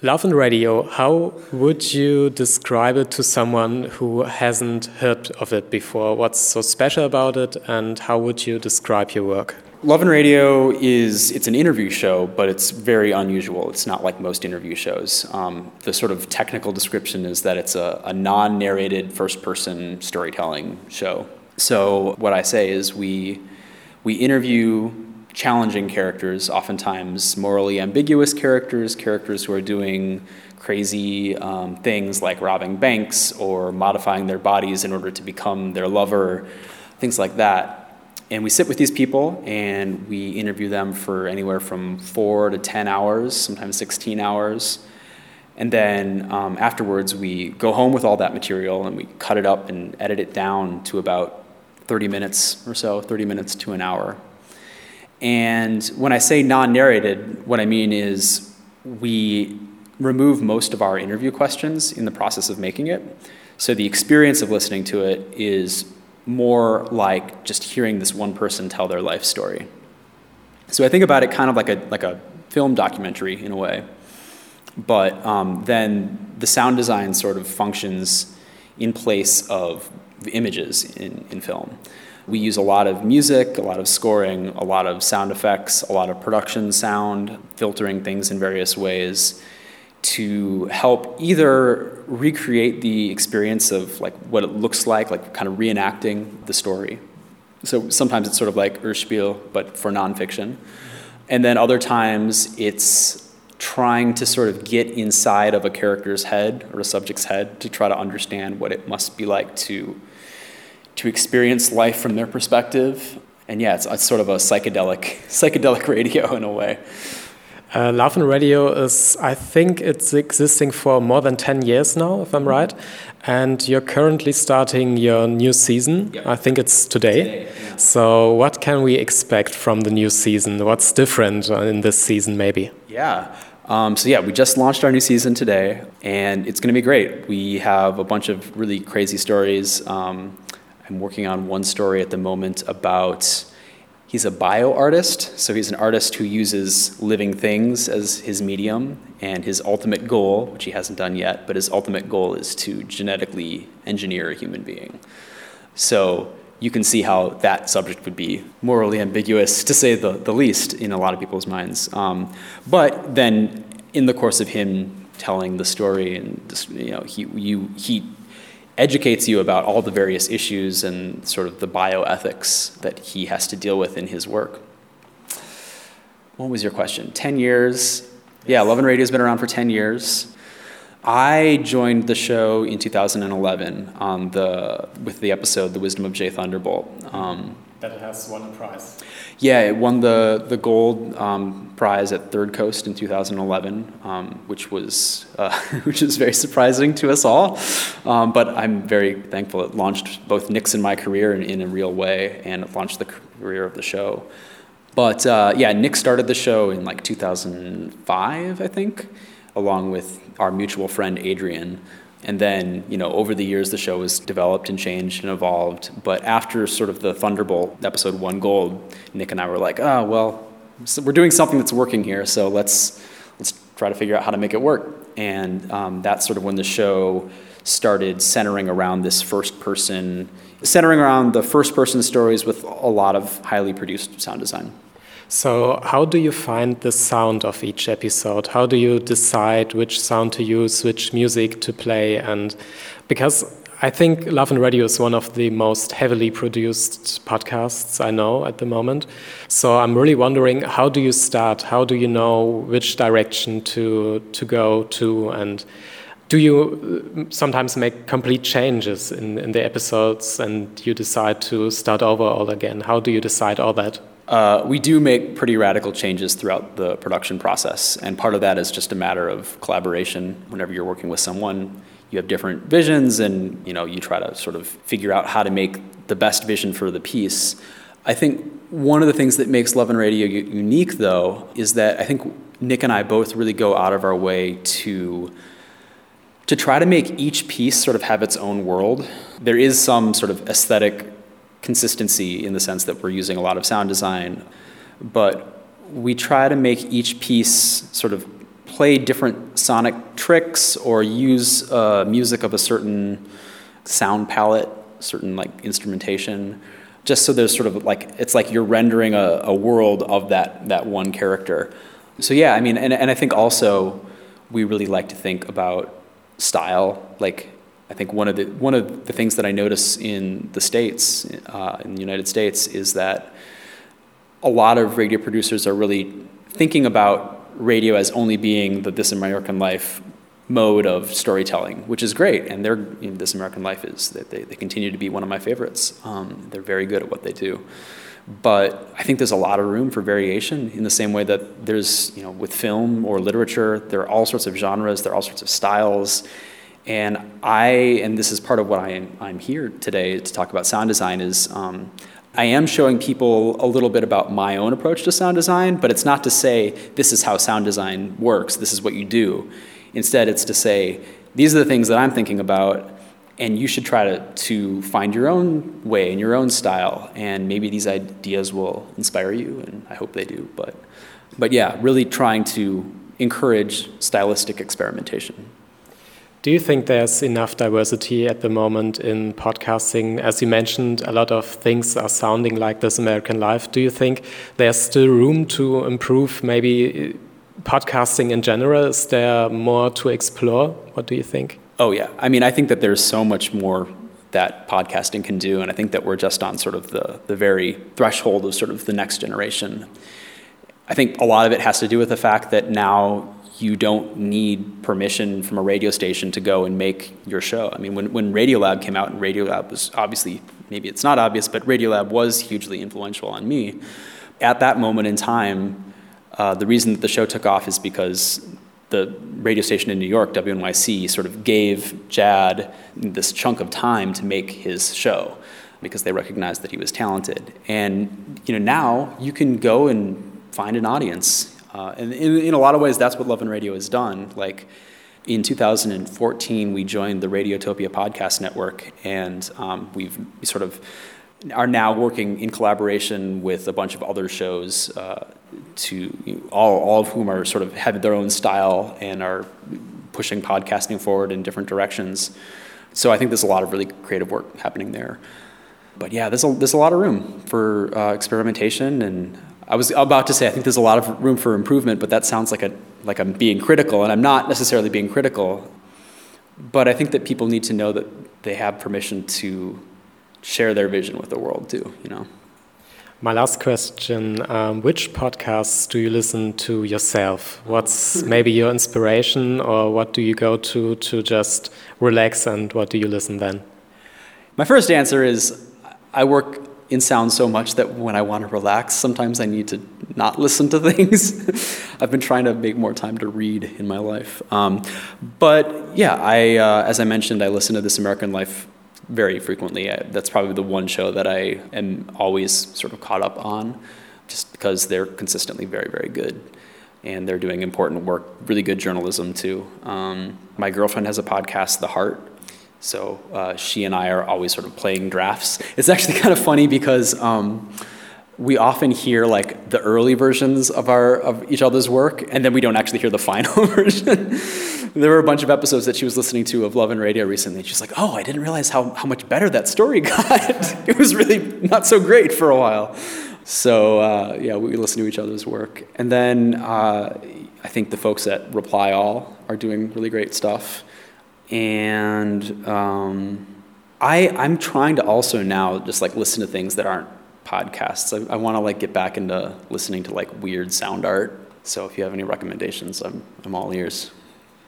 Love and Radio, how would you describe it to someone who hasn't heard of it before? What's so special about it, and how would you describe your work? Love and Radio is it's an interview show, but it's very unusual. It's not like most interview shows. Um, the sort of technical description is that it's a, a non-narrated first-person storytelling show. So what I say is we we interview challenging characters, oftentimes morally ambiguous characters, characters who are doing crazy um, things like robbing banks or modifying their bodies in order to become their lover, things like that. And we sit with these people and we interview them for anywhere from four to 10 hours, sometimes 16 hours. And then um, afterwards, we go home with all that material and we cut it up and edit it down to about 30 minutes or so, 30 minutes to an hour. And when I say non narrated, what I mean is we remove most of our interview questions in the process of making it. So the experience of listening to it is more like just hearing this one person tell their life story. So I think about it kind of like a, like a film documentary in a way. But um, then the sound design sort of functions in place of images in, in film. We use a lot of music, a lot of scoring, a lot of sound effects, a lot of production sound, filtering things in various ways to help either recreate the experience of like what it looks like, like kind of reenacting the story. So sometimes it's sort of like Hörspiel, but for nonfiction. And then other times it's trying to sort of get inside of a character's head or a subject's head to try to understand what it must be like to to experience life from their perspective. And yeah, it's, it's sort of a psychedelic psychedelic radio in a way. Uh, Love and Radio is, I think it's existing for more than 10 years now, if I'm right. And you're currently starting your new season. Yep. I think it's today. today yeah. So, what can we expect from the new season? What's different in this season, maybe? Yeah. Um, so, yeah, we just launched our new season today, and it's going to be great. We have a bunch of really crazy stories. Um, I'm working on one story at the moment about he's a bio artist, so he's an artist who uses living things as his medium, and his ultimate goal, which he hasn't done yet, but his ultimate goal is to genetically engineer a human being. So you can see how that subject would be morally ambiguous, to say the, the least, in a lot of people's minds. Um, but then, in the course of him telling the story, and you know, he you he educates you about all the various issues and sort of the bioethics that he has to deal with in his work. What was your question? 10 years. Yes. Yeah, Love and Radio has been around for 10 years. I joined the show in 2011 on the, with the episode The Wisdom of Jay Thunderbolt. Um, that it has won a prize. Yeah, it won the the gold um, prize at Third Coast in 2011, um, which was uh, which is very surprising to us all. Um, but I'm very thankful it launched both Nick's and my career in, in a real way, and it launched the career of the show. But uh, yeah, Nick started the show in like 2005, I think, along with our mutual friend Adrian. And then, you know, over the years, the show has developed and changed and evolved. But after sort of the Thunderbolt episode won gold, Nick and I were like, oh, well, so we're doing something that's working here, so let's, let's try to figure out how to make it work. And um, that's sort of when the show started centering around this first person, centering around the first person stories with a lot of highly produced sound design. So, how do you find the sound of each episode? How do you decide which sound to use, which music to play? And because I think Love and Radio is one of the most heavily produced podcasts I know at the moment. So I'm really wondering how do you start? How do you know which direction to to go to and do you mm, sometimes make complete changes in, in the episodes and you decide to start over all again? How do you decide all that? Uh, we do make pretty radical changes throughout the production process, and part of that is just a matter of collaboration. Whenever you're working with someone, you have different visions, and you know you try to sort of figure out how to make the best vision for the piece. I think one of the things that makes Love and Radio unique, though, is that I think Nick and I both really go out of our way to to try to make each piece sort of have its own world. There is some sort of aesthetic consistency in the sense that we're using a lot of sound design, but we try to make each piece sort of play different sonic tricks or use uh, music of a certain sound palette, certain like instrumentation, just so there's sort of like it's like you're rendering a, a world of that that one character. So yeah, I mean, and, and I think also we really like to think about style. Like I think one of the one of the things that I notice in the states, uh, in the United States, is that a lot of radio producers are really thinking about radio as only being the This American Life mode of storytelling, which is great. And they're, you know, This American Life is, that they, they continue to be one of my favorites. Um, they're very good at what they do. But I think there's a lot of room for variation in the same way that there's, you know, with film or literature, there are all sorts of genres, there are all sorts of styles. And I, and this is part of what I am, I'm here today to talk about sound design, is um, I am showing people a little bit about my own approach to sound design, but it's not to say this is how sound design works, this is what you do. Instead, it's to say these are the things that I'm thinking about, and you should try to, to find your own way and your own style, and maybe these ideas will inspire you, and I hope they do. But, but yeah, really trying to encourage stylistic experimentation. Do you think there's enough diversity at the moment in podcasting? As you mentioned, a lot of things are sounding like This American Life. Do you think there's still room to improve maybe uh, podcasting in general? Is there more to explore? What do you think? Oh, yeah. I mean, I think that there's so much more that podcasting can do, and I think that we're just on sort of the, the very threshold of sort of the next generation. I think a lot of it has to do with the fact that now you don't need permission from a radio station to go and make your show. I mean, when, when Radiolab came out, and Radiolab was obviously, maybe it's not obvious, but Radiolab was hugely influential on me. At that moment in time, uh, the reason that the show took off is because the radio station in New York, WNYC, sort of gave Jad this chunk of time to make his show because they recognized that he was talented. And you know, now you can go and find an audience uh, and in, in a lot of ways, that's what Love and Radio has done. Like in 2014, we joined the Radiotopia Podcast Network, and um, we've sort of are now working in collaboration with a bunch of other shows uh, to all, all of whom are sort of have their own style and are pushing podcasting forward in different directions. So I think there's a lot of really creative work happening there. But yeah, there's a, there's a lot of room for uh, experimentation and I was about to say I think there's a lot of room for improvement, but that sounds like a like I'm being critical, and I'm not necessarily being critical. But I think that people need to know that they have permission to share their vision with the world too. You know. My last question: um, Which podcasts do you listen to yourself? What's maybe your inspiration, or what do you go to to just relax? And what do you listen then? My first answer is I work in sound so much that when I want to relax, sometimes I need to not listen to things. I've been trying to make more time to read in my life. Um, but yeah, I, uh, as I mentioned, I listen to This American Life very frequently. I, that's probably the one show that I am always sort of caught up on, just because they're consistently very, very good. And they're doing important work, really good journalism too. Um, my girlfriend has a podcast, The Heart, so uh, she and I are always sort of playing drafts. It's actually kind of funny because um, we often hear like the early versions of our of each other's work, and then we don't actually hear the final version. there were a bunch of episodes that she was listening to of Love and Radio recently. She's like, "Oh, I didn't realize how how much better that story got. it was really not so great for a while." So uh, yeah, we listen to each other's work, and then uh, I think the folks at Reply All are doing really great stuff and um, I I'm trying to also now just like listen to things that aren't podcasts. I, I want to like get back into listening to like weird sound art. So if you have any recommendations, I'm I'm all ears.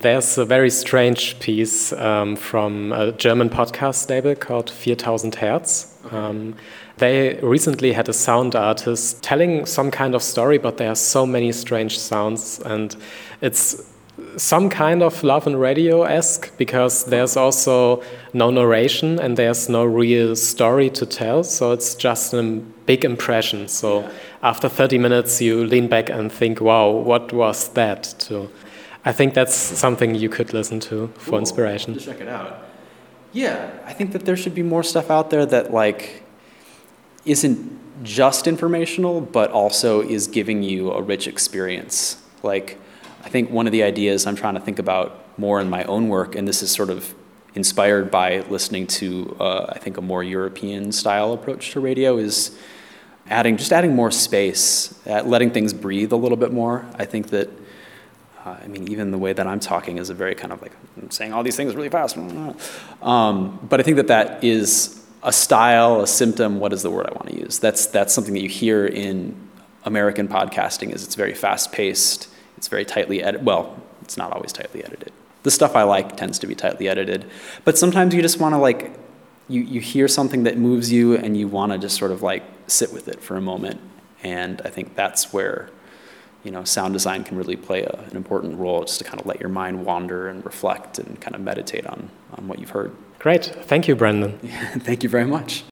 There's a very strange piece um, from a German podcast label called 4000 Hertz. Um, they recently had a sound artist telling some kind of story, but there are so many strange sounds, and it's some kind of love and radio esque because there's also no narration and there's no real story to tell. So it's just a big impression. So yeah. after 30 minutes, you lean back and think, wow, what was that? To, I think that's something you could listen to for cool. inspiration. Check it out. Yeah, I think that there should be more stuff out there that like isn't just informational, but also is giving you a rich experience. Like I think one of the ideas I'm trying to think about more in my own work, and this is sort of inspired by listening to, uh, I think, a more European style approach to radio, is adding just adding more space, letting things breathe a little bit more. I think that. Uh, I mean, even the way that I'm talking is a very kind of like I'm saying all these things really fast. Um, but I think that that is a style, a symptom. What is the word I want to use? That's that's something that you hear in American podcasting. Is it's very fast paced. It's very tightly edited. Well, it's not always tightly edited. The stuff I like tends to be tightly edited, but sometimes you just want to like you you hear something that moves you and you want to just sort of like sit with it for a moment. And I think that's where you know sound design can really play a, an important role, just to kind of let your mind wander and reflect and kind of meditate on on what you've heard. Great, thank you, Brendan. Thank you very much.